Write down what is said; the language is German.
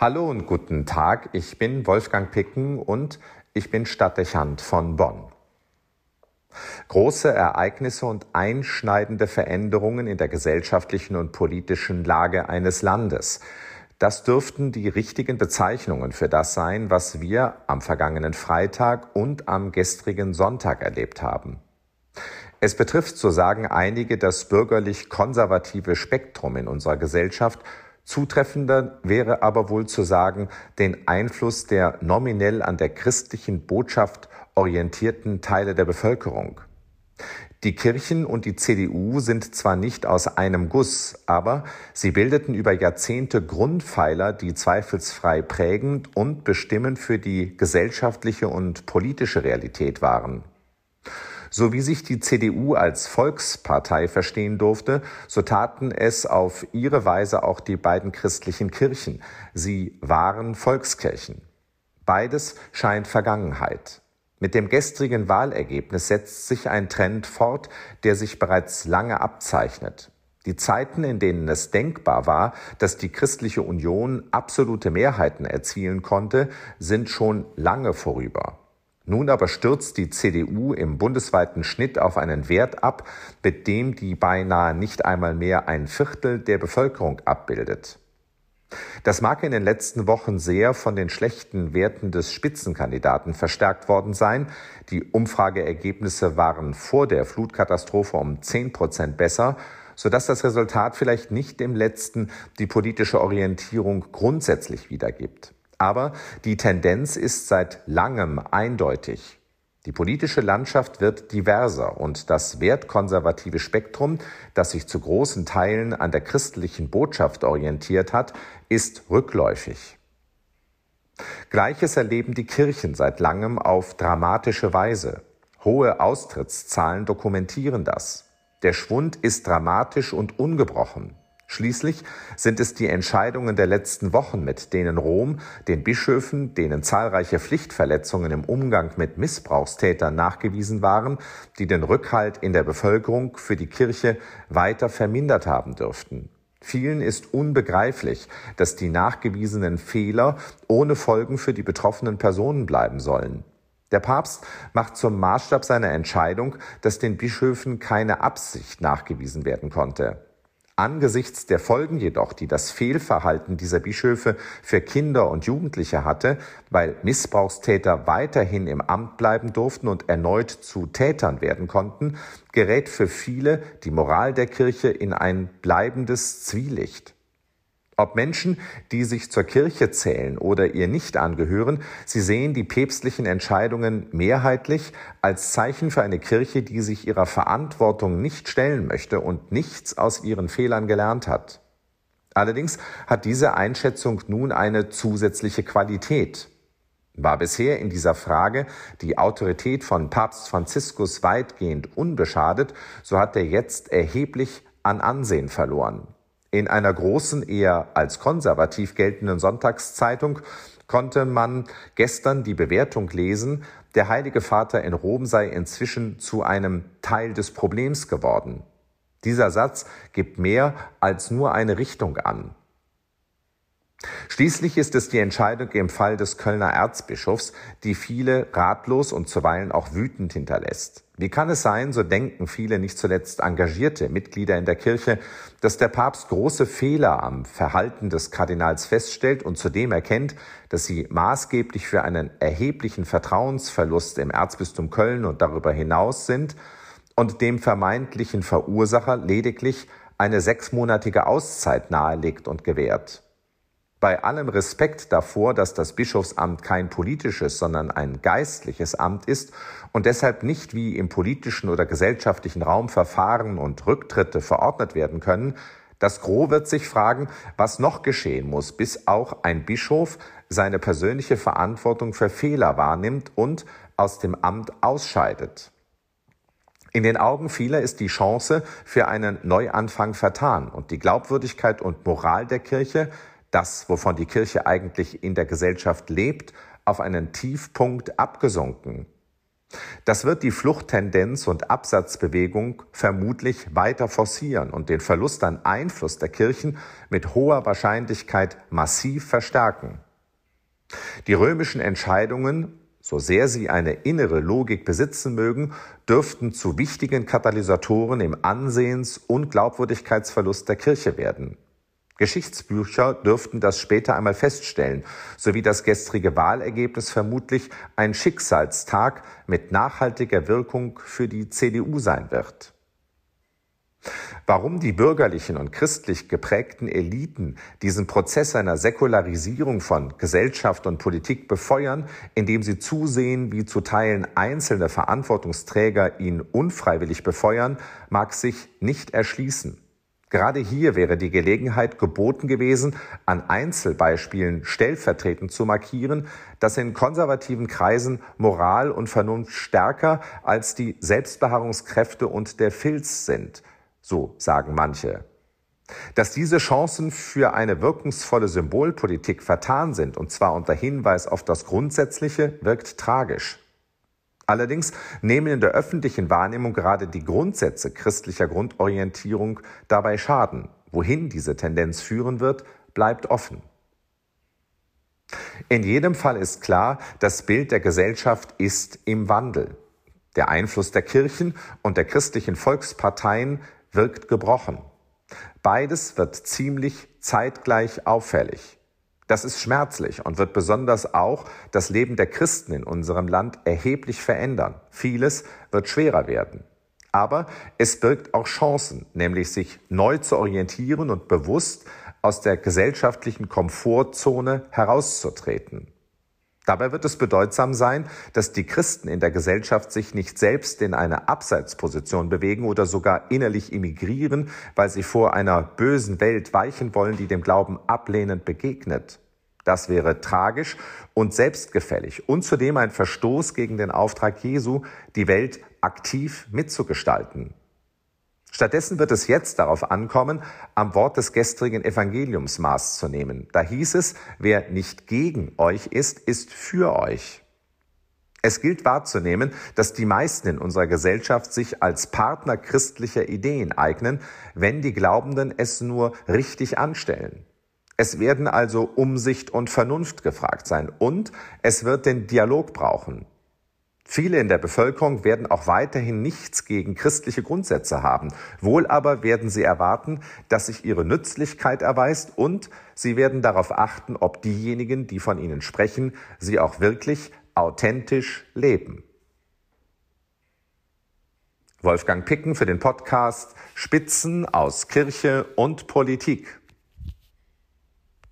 Hallo und guten Tag, ich bin Wolfgang Picken und ich bin Stadtdechant von Bonn. Große Ereignisse und einschneidende Veränderungen in der gesellschaftlichen und politischen Lage eines Landes. Das dürften die richtigen Bezeichnungen für das sein, was wir am vergangenen Freitag und am gestrigen Sonntag erlebt haben. Es betrifft, so sagen einige, das bürgerlich-konservative Spektrum in unserer Gesellschaft Zutreffender wäre aber wohl zu sagen, den Einfluss der nominell an der christlichen Botschaft orientierten Teile der Bevölkerung. Die Kirchen und die CDU sind zwar nicht aus einem Guss, aber sie bildeten über Jahrzehnte Grundpfeiler, die zweifelsfrei prägend und bestimmend für die gesellschaftliche und politische Realität waren. So wie sich die CDU als Volkspartei verstehen durfte, so taten es auf ihre Weise auch die beiden christlichen Kirchen. Sie waren Volkskirchen. Beides scheint Vergangenheit. Mit dem gestrigen Wahlergebnis setzt sich ein Trend fort, der sich bereits lange abzeichnet. Die Zeiten, in denen es denkbar war, dass die christliche Union absolute Mehrheiten erzielen konnte, sind schon lange vorüber. Nun aber stürzt die CDU im bundesweiten Schnitt auf einen Wert ab, mit dem die beinahe nicht einmal mehr ein Viertel der Bevölkerung abbildet. Das mag in den letzten Wochen sehr von den schlechten Werten des Spitzenkandidaten verstärkt worden sein. Die Umfrageergebnisse waren vor der Flutkatastrophe um zehn Prozent besser, sodass das Resultat vielleicht nicht im letzten die politische Orientierung grundsätzlich wiedergibt. Aber die Tendenz ist seit langem eindeutig. Die politische Landschaft wird diverser und das wertkonservative Spektrum, das sich zu großen Teilen an der christlichen Botschaft orientiert hat, ist rückläufig. Gleiches erleben die Kirchen seit langem auf dramatische Weise. Hohe Austrittszahlen dokumentieren das. Der Schwund ist dramatisch und ungebrochen. Schließlich sind es die Entscheidungen der letzten Wochen, mit denen Rom den Bischöfen, denen zahlreiche Pflichtverletzungen im Umgang mit Missbrauchstätern nachgewiesen waren, die den Rückhalt in der Bevölkerung für die Kirche weiter vermindert haben dürften. Vielen ist unbegreiflich, dass die nachgewiesenen Fehler ohne Folgen für die betroffenen Personen bleiben sollen. Der Papst macht zum Maßstab seiner Entscheidung, dass den Bischöfen keine Absicht nachgewiesen werden konnte. Angesichts der Folgen jedoch, die das Fehlverhalten dieser Bischöfe für Kinder und Jugendliche hatte, weil Missbrauchstäter weiterhin im Amt bleiben durften und erneut zu Tätern werden konnten, gerät für viele die Moral der Kirche in ein bleibendes Zwielicht. Ob Menschen, die sich zur Kirche zählen oder ihr nicht angehören, sie sehen die päpstlichen Entscheidungen mehrheitlich als Zeichen für eine Kirche, die sich ihrer Verantwortung nicht stellen möchte und nichts aus ihren Fehlern gelernt hat. Allerdings hat diese Einschätzung nun eine zusätzliche Qualität. War bisher in dieser Frage die Autorität von Papst Franziskus weitgehend unbeschadet, so hat er jetzt erheblich an Ansehen verloren. In einer großen, eher als konservativ geltenden Sonntagszeitung konnte man gestern die Bewertung lesen, der Heilige Vater in Rom sei inzwischen zu einem Teil des Problems geworden. Dieser Satz gibt mehr als nur eine Richtung an. Schließlich ist es die Entscheidung im Fall des Kölner Erzbischofs, die viele ratlos und zuweilen auch wütend hinterlässt. Wie kann es sein, so denken viele nicht zuletzt engagierte Mitglieder in der Kirche, dass der Papst große Fehler am Verhalten des Kardinals feststellt und zudem erkennt, dass sie maßgeblich für einen erheblichen Vertrauensverlust im Erzbistum Köln und darüber hinaus sind und dem vermeintlichen Verursacher lediglich eine sechsmonatige Auszeit nahelegt und gewährt. Bei allem Respekt davor, dass das Bischofsamt kein politisches, sondern ein geistliches Amt ist und deshalb nicht wie im politischen oder gesellschaftlichen Raum Verfahren und Rücktritte verordnet werden können, das Gros wird sich fragen, was noch geschehen muss, bis auch ein Bischof seine persönliche Verantwortung für Fehler wahrnimmt und aus dem Amt ausscheidet. In den Augen vieler ist die Chance für einen Neuanfang vertan und die Glaubwürdigkeit und Moral der Kirche das, wovon die Kirche eigentlich in der Gesellschaft lebt, auf einen Tiefpunkt abgesunken. Das wird die Fluchttendenz und Absatzbewegung vermutlich weiter forcieren und den Verlust an Einfluss der Kirchen mit hoher Wahrscheinlichkeit massiv verstärken. Die römischen Entscheidungen, so sehr sie eine innere Logik besitzen mögen, dürften zu wichtigen Katalysatoren im Ansehens- und Glaubwürdigkeitsverlust der Kirche werden. Geschichtsbücher dürften das später einmal feststellen, sowie das gestrige Wahlergebnis vermutlich ein Schicksalstag mit nachhaltiger Wirkung für die CDU sein wird. Warum die bürgerlichen und christlich geprägten Eliten diesen Prozess einer Säkularisierung von Gesellschaft und Politik befeuern, indem sie zusehen, wie zu Teilen einzelne Verantwortungsträger ihn unfreiwillig befeuern, mag sich nicht erschließen. Gerade hier wäre die Gelegenheit geboten gewesen, an Einzelbeispielen stellvertretend zu markieren, dass in konservativen Kreisen Moral und Vernunft stärker als die Selbstbeharrungskräfte und der Filz sind, so sagen manche. Dass diese Chancen für eine wirkungsvolle Symbolpolitik vertan sind, und zwar unter Hinweis auf das Grundsätzliche, wirkt tragisch. Allerdings nehmen in der öffentlichen Wahrnehmung gerade die Grundsätze christlicher Grundorientierung dabei Schaden. Wohin diese Tendenz führen wird, bleibt offen. In jedem Fall ist klar, das Bild der Gesellschaft ist im Wandel. Der Einfluss der Kirchen und der christlichen Volksparteien wirkt gebrochen. Beides wird ziemlich zeitgleich auffällig. Das ist schmerzlich und wird besonders auch das Leben der Christen in unserem Land erheblich verändern. Vieles wird schwerer werden. Aber es birgt auch Chancen, nämlich sich neu zu orientieren und bewusst aus der gesellschaftlichen Komfortzone herauszutreten. Dabei wird es bedeutsam sein, dass die Christen in der Gesellschaft sich nicht selbst in eine Abseitsposition bewegen oder sogar innerlich emigrieren, weil sie vor einer bösen Welt weichen wollen, die dem Glauben ablehnend begegnet. Das wäre tragisch und selbstgefällig und zudem ein Verstoß gegen den Auftrag Jesu, die Welt aktiv mitzugestalten. Stattdessen wird es jetzt darauf ankommen, am Wort des gestrigen Evangeliums Maß zu nehmen. Da hieß es, wer nicht gegen euch ist, ist für euch. Es gilt wahrzunehmen, dass die meisten in unserer Gesellschaft sich als Partner christlicher Ideen eignen, wenn die Glaubenden es nur richtig anstellen. Es werden also Umsicht und Vernunft gefragt sein und es wird den Dialog brauchen. Viele in der Bevölkerung werden auch weiterhin nichts gegen christliche Grundsätze haben. Wohl aber werden sie erwarten, dass sich ihre Nützlichkeit erweist und sie werden darauf achten, ob diejenigen, die von ihnen sprechen, sie auch wirklich authentisch leben. Wolfgang Picken für den Podcast Spitzen aus Kirche und Politik.